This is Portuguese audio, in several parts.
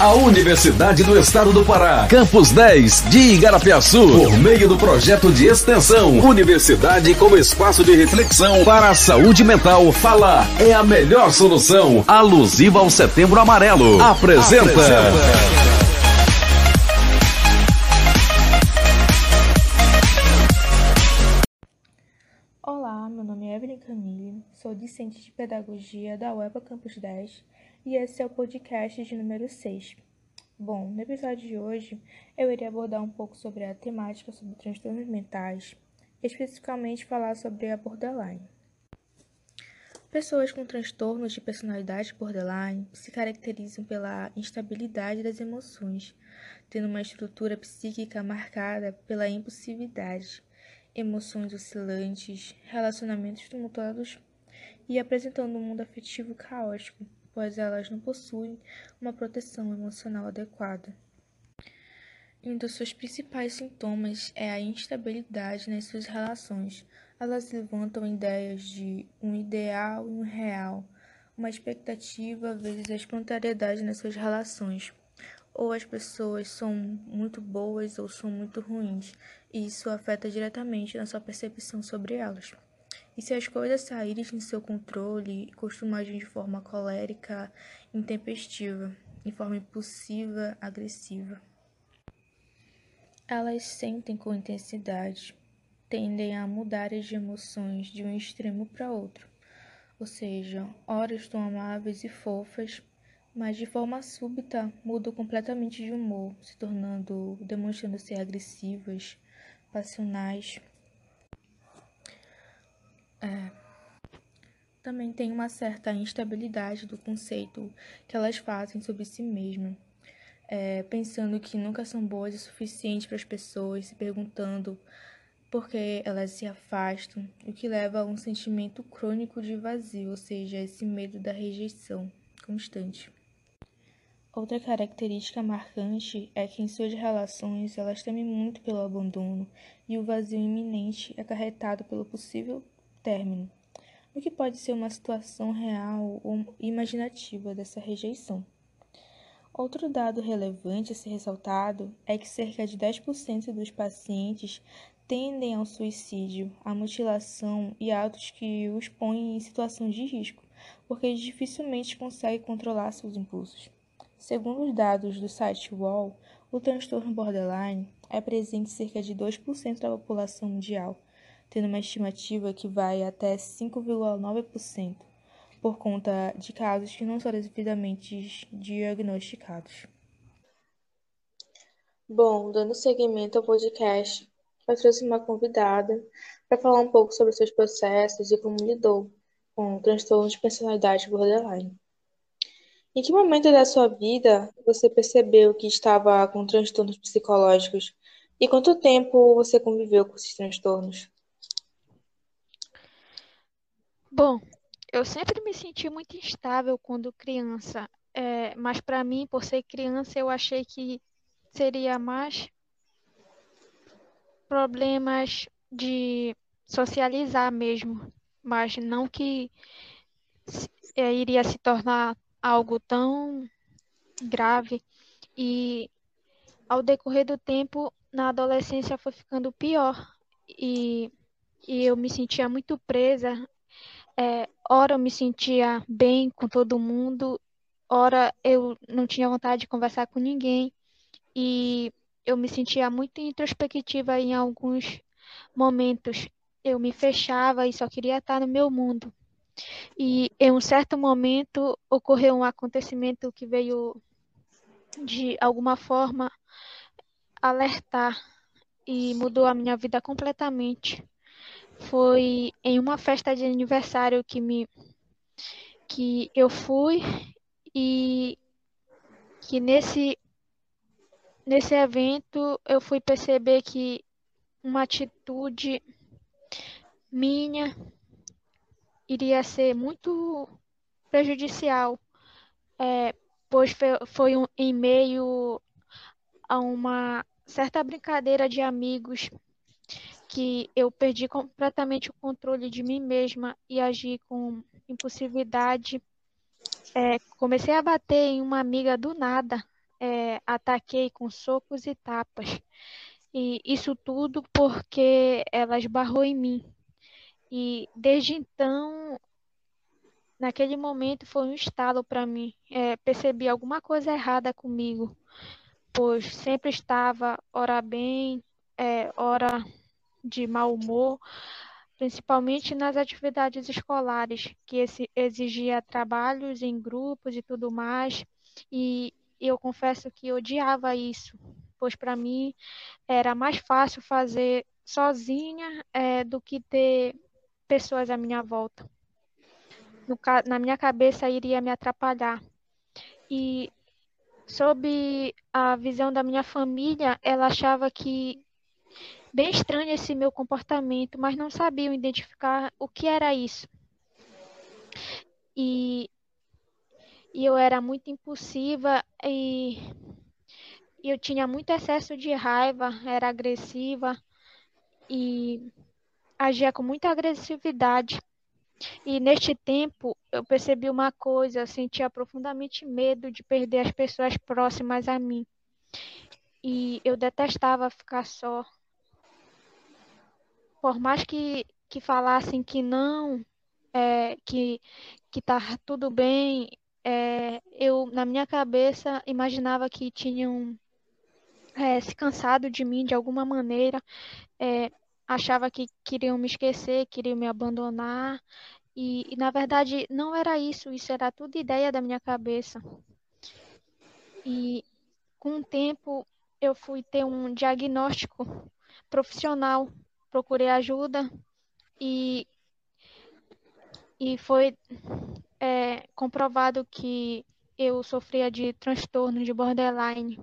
A Universidade do Estado do Pará, Campus 10 de Igarapiaçu, por meio do projeto de extensão Universidade como espaço de reflexão para a saúde mental, fala é a melhor solução. Alusiva ao Setembro Amarelo. Apresenta. Apresenta. Olá, meu nome é Evelyn Camille, sou discente de Pedagogia da UEPA Campus 10 e esse é o podcast de número 6. Bom, no episódio de hoje eu irei abordar um pouco sobre a temática sobre transtornos mentais, especificamente falar sobre a borderline. Pessoas com transtornos de personalidade borderline se caracterizam pela instabilidade das emoções, tendo uma estrutura psíquica marcada pela impulsividade, emoções oscilantes, relacionamentos tumultuados e apresentando um mundo afetivo caótico, pois elas não possuem uma proteção emocional adequada. Um dos seus principais sintomas é a instabilidade nas suas relações. Elas levantam ideias de um ideal e um real, uma expectativa vezes a espontaneidade nas suas relações. Ou as pessoas são muito boas ou são muito ruins, e isso afeta diretamente na sua percepção sobre elas. E se as coisas saírem de seu controle, costumam agir de forma colérica, intempestiva, em forma impulsiva, agressiva. Elas sentem com intensidade, tendem a mudar de emoções de um extremo para outro, ou seja, horas estão amáveis e fofas, mas de forma súbita mudam completamente de humor, se tornando, demonstrando ser agressivas, passionais, é, também tem uma certa instabilidade do conceito que elas fazem sobre si mesmas, é, pensando que nunca são boas o suficiente para as pessoas, se perguntando por que elas se afastam, o que leva a um sentimento crônico de vazio, ou seja, esse medo da rejeição constante. Outra característica marcante é que em suas relações elas temem muito pelo abandono e o vazio iminente acarretado pelo possível término, o que pode ser uma situação real ou imaginativa dessa rejeição. Outro dado relevante a ser ressaltado é que cerca de 10% dos pacientes tendem ao suicídio, à mutilação e atos que os põem em situação de risco, porque dificilmente conseguem controlar seus impulsos. Segundo os dados do site Wall, o transtorno borderline é presente em cerca de 2% da população mundial, tendo uma estimativa que vai até 5,9%, por conta de casos que não são devidamente diagnosticados. Bom, dando seguimento ao podcast, eu trouxe uma convidada para falar um pouco sobre seus processos e como lidou com o transtorno de personalidade borderline. Em que momento da sua vida você percebeu que estava com transtornos psicológicos e quanto tempo você conviveu com esses transtornos? Bom, eu sempre me senti muito instável quando criança, é, mas para mim, por ser criança, eu achei que seria mais problemas de socializar mesmo, mas não que é, iria se tornar algo tão grave. E ao decorrer do tempo, na adolescência foi ficando pior. E, e eu me sentia muito presa é, ora eu me sentia bem com todo mundo, ora eu não tinha vontade de conversar com ninguém e eu me sentia muito introspectiva em alguns momentos. Eu me fechava e só queria estar no meu mundo. E em um certo momento ocorreu um acontecimento que veio de alguma forma alertar e mudou a minha vida completamente foi em uma festa de aniversário que me que eu fui e que nesse nesse evento eu fui perceber que uma atitude minha iria ser muito prejudicial, é, pois foi um, em meio a uma certa brincadeira de amigos que eu perdi completamente o controle de mim mesma e agi com impulsividade é, comecei a bater em uma amiga do nada, é, ataquei com socos e tapas. E isso tudo porque ela esbarrou em mim. E desde então, naquele momento foi um estalo para mim. É, percebi alguma coisa errada comigo, pois sempre estava ora bem, é, ora de mau humor, principalmente nas atividades escolares, que exigia trabalhos em grupos e tudo mais. E eu confesso que odiava isso, pois para mim era mais fácil fazer sozinha é, do que ter pessoas à minha volta. No, na minha cabeça iria me atrapalhar. E sob a visão da minha família, ela achava que bem estranho esse meu comportamento, mas não sabiam identificar o que era isso. E, e eu era muito impulsiva e eu tinha muito excesso de raiva, era agressiva e agia com muita agressividade. E neste tempo eu percebi uma coisa, eu sentia profundamente medo de perder as pessoas próximas a mim. E eu detestava ficar só. Por mais que, que falassem que não, é, que, que tá tudo bem, é, eu na minha cabeça imaginava que tinham é, se cansado de mim de alguma maneira, é, achava que queriam me esquecer, queriam me abandonar, e, e, na verdade não era isso, isso era tudo ideia da minha cabeça. E com o tempo eu fui ter um diagnóstico profissional, procurei ajuda e, e foi é, comprovado que eu sofria de transtorno de borderline.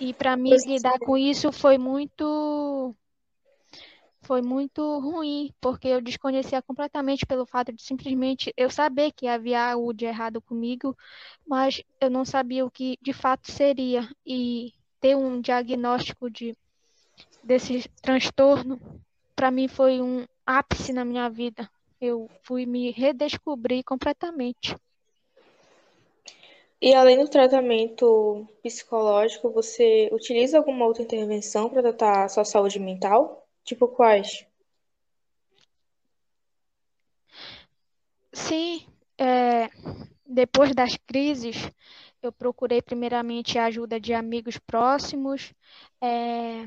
E para mim lidar com isso foi muito foi muito ruim, porque eu desconhecia completamente pelo fato de simplesmente eu saber que havia algo de errado comigo, mas eu não sabia o que de fato seria e ter um diagnóstico de desse transtorno para mim foi um ápice na minha vida. Eu fui me redescobrir completamente. E além do tratamento psicológico, você utiliza alguma outra intervenção para tratar a sua saúde mental? Tipo quais? Sim, é, depois das crises, eu procurei primeiramente a ajuda de amigos próximos, é,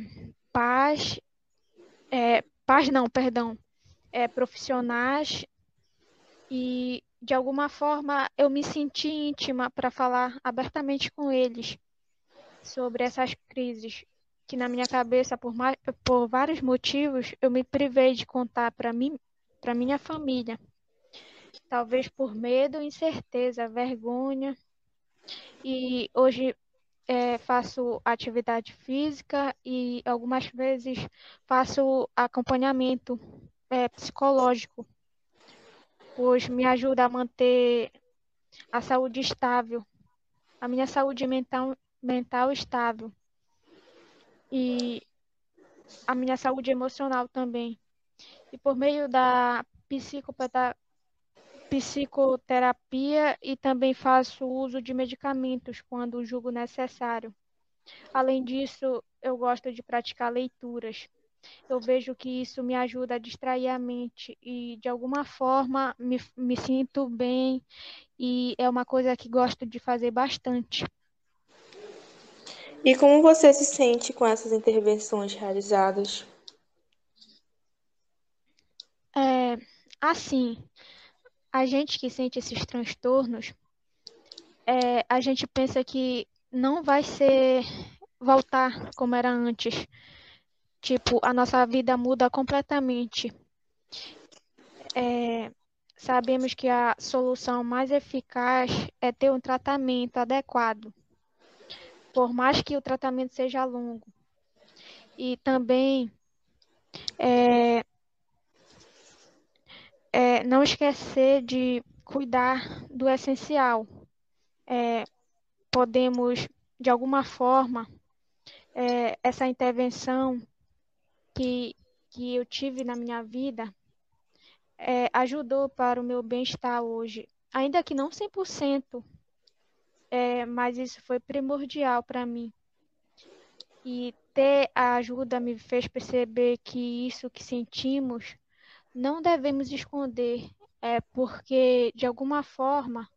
pais, é, pais não, perdão, é, profissionais e de alguma forma eu me senti íntima para falar abertamente com eles sobre essas crises que na minha cabeça por, mais, por vários motivos eu me privei de contar para mim para minha família. Talvez por medo incerteza vergonha. E hoje é, faço atividade física e algumas vezes faço acompanhamento é, psicológico pois me ajuda a manter a saúde estável, a minha saúde mental, mental estável e a minha saúde emocional também. E por meio da psicoterapia e também faço uso de medicamentos quando julgo necessário. Além disso, eu gosto de praticar leituras eu vejo que isso me ajuda a distrair a mente e, de alguma forma, me, me sinto bem e é uma coisa que gosto de fazer bastante. E como você se sente com essas intervenções realizadas? É, assim, a gente que sente esses transtornos, é, a gente pensa que não vai ser voltar como era antes. Tipo, a nossa vida muda completamente. É, sabemos que a solução mais eficaz é ter um tratamento adequado, por mais que o tratamento seja longo. E também é, é, não esquecer de cuidar do essencial. É, podemos, de alguma forma, é, essa intervenção que, que eu tive na minha vida é, ajudou para o meu bem-estar hoje. ainda que não 100%, é, mas isso foi primordial para mim. E ter a ajuda me fez perceber que isso que sentimos não devemos esconder, é porque de alguma forma,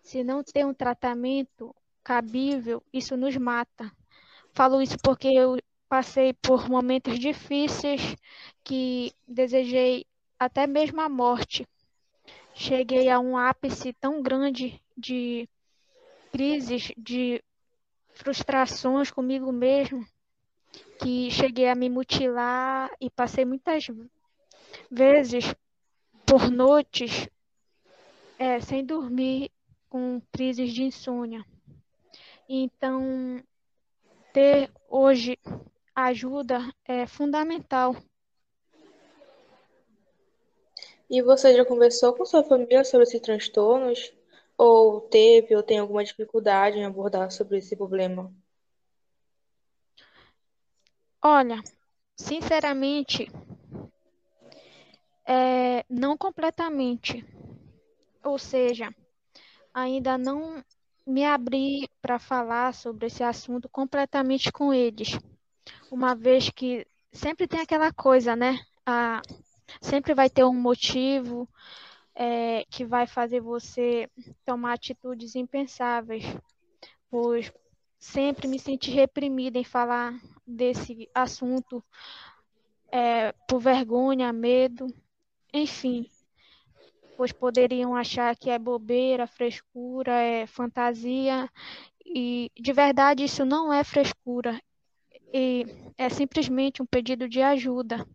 se não ter um tratamento cabível, isso nos mata. Falo isso porque eu passei por momentos difíceis que desejei até mesmo a morte. Cheguei a um ápice tão grande de crises, de frustrações comigo mesmo, que cheguei a me mutilar e passei muitas vezes por noites é, sem dormir com crises de insônia. Então, ter hoje ajuda é fundamental. E você já conversou com sua família sobre esses transtornos? Ou teve ou tem alguma dificuldade em abordar sobre esse problema? Olha, sinceramente, é, não completamente. Ou seja, ainda não me abri para falar sobre esse assunto completamente com eles, uma vez que sempre tem aquela coisa, né? A, sempre vai ter um motivo é, que vai fazer você tomar atitudes impensáveis, pois sempre me senti reprimida em falar desse assunto é, por vergonha, medo, enfim, pois poderiam achar que é bobeira, frescura, é fantasia, e de verdade isso não é frescura, e é simplesmente um pedido de ajuda.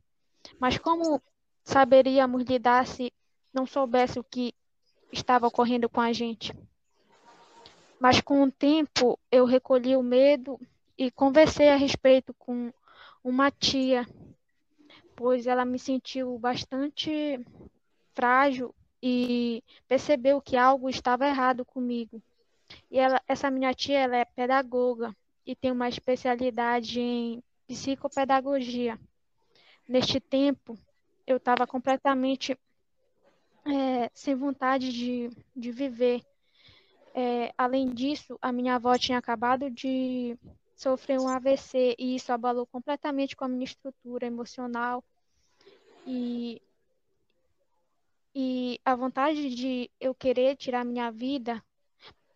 Mas como saberíamos lidar se não soubesse o que estava ocorrendo com a gente? Mas com o tempo eu recolhi o medo e conversei a respeito com uma tia, pois ela me sentiu bastante frágil e percebeu que algo estava errado comigo. E ela, essa minha tia, ela é pedagoga e tem uma especialidade em psicopedagogia. Neste tempo, eu estava completamente é, sem vontade de, de viver. É, além disso, a minha avó tinha acabado de sofrer um AVC e isso abalou completamente com a minha estrutura emocional. E e a vontade de eu querer tirar minha vida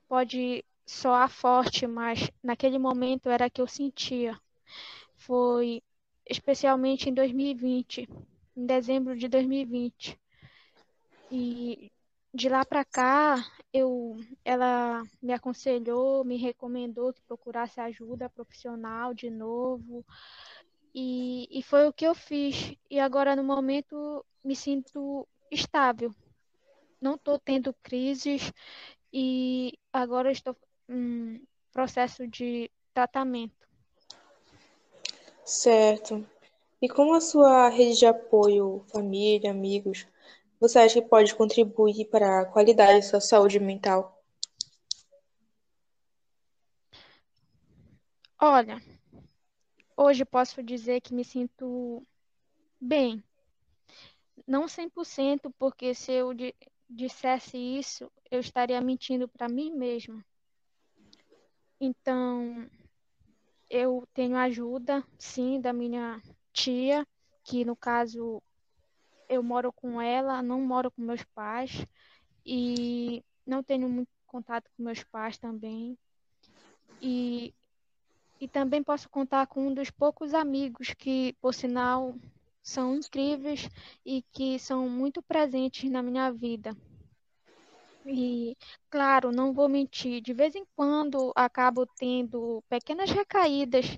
pode soar forte, mas naquele momento era que eu sentia. Foi especialmente em 2020, em dezembro de 2020. E de lá para cá, eu, ela me aconselhou, me recomendou que procurasse ajuda profissional de novo. E, e foi o que eu fiz. E agora, no momento, me sinto estável. Não estou tendo crises e agora estou em processo de tratamento. Certo. E como a sua rede de apoio, família, amigos, você acha que pode contribuir para a qualidade da sua saúde mental? Olha, hoje posso dizer que me sinto bem, não 100%, porque se eu dissesse isso, eu estaria mentindo para mim mesma. Então, eu tenho ajuda, sim, da minha tia, que no caso eu moro com ela, não moro com meus pais e não tenho muito contato com meus pais também. E, e também posso contar com um dos poucos amigos que, por sinal, são incríveis e que são muito presentes na minha vida. E, claro, não vou mentir, de vez em quando acabo tendo pequenas recaídas,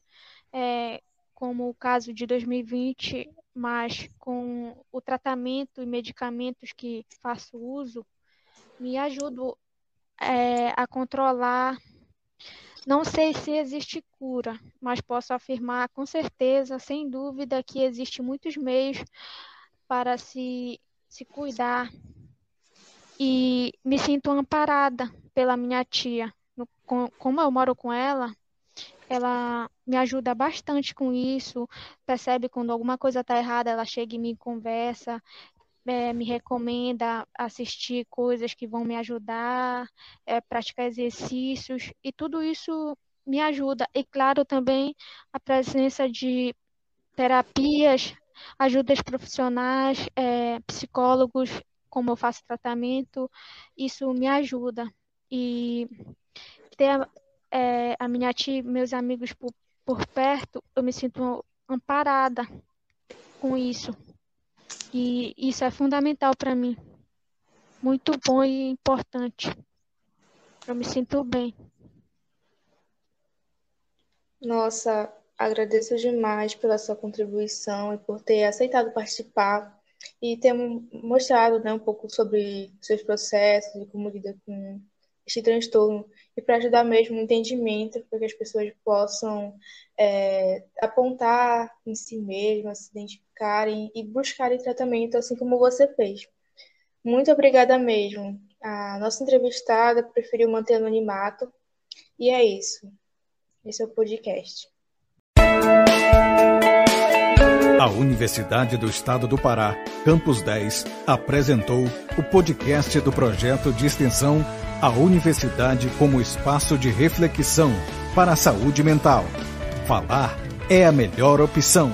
é, como o caso de 2020, mas com o tratamento e medicamentos que faço uso, me ajudo é, a controlar não sei se existe cura, mas posso afirmar com certeza, sem dúvida, que existem muitos meios para se, se cuidar. E me sinto amparada pela minha tia. No, com, como eu moro com ela, ela me ajuda bastante com isso, percebe quando alguma coisa está errada, ela chega e me conversa. é, me recomenda assistir coisas que vão me ajudar, é, praticar exercícios, e tudo isso me ajuda. E, claro, também a presença de terapias, ajudas profissionais, é, psicólogos, como eu faço tratamento, isso me ajuda. E ter é, a minha tia, meus amigos por, por perto, eu me sinto amparada com isso. E isso é fundamental para mim. Muito bom e importante. Eu me sinto bem. Nossa, agradeço demais pela sua contribuição e por ter aceitado participar e ter mostrado né, um pouco sobre seus processos e como lida com este transtorno e para ajudar mesmo no entendimento, para que as pessoas possam é, apontar em si mesmas, se identificarem e buscarem tratamento, assim como você fez. Muito obrigada mesmo. A nossa entrevistada preferiu manter anonimato e é isso. Esse é o podcast. A Universidade do Estado do Pará, Campus 10, apresentou o podcast do projeto de extensão A Universidade como Espaço de Reflexão para a Saúde Mental. Falar é a melhor opção.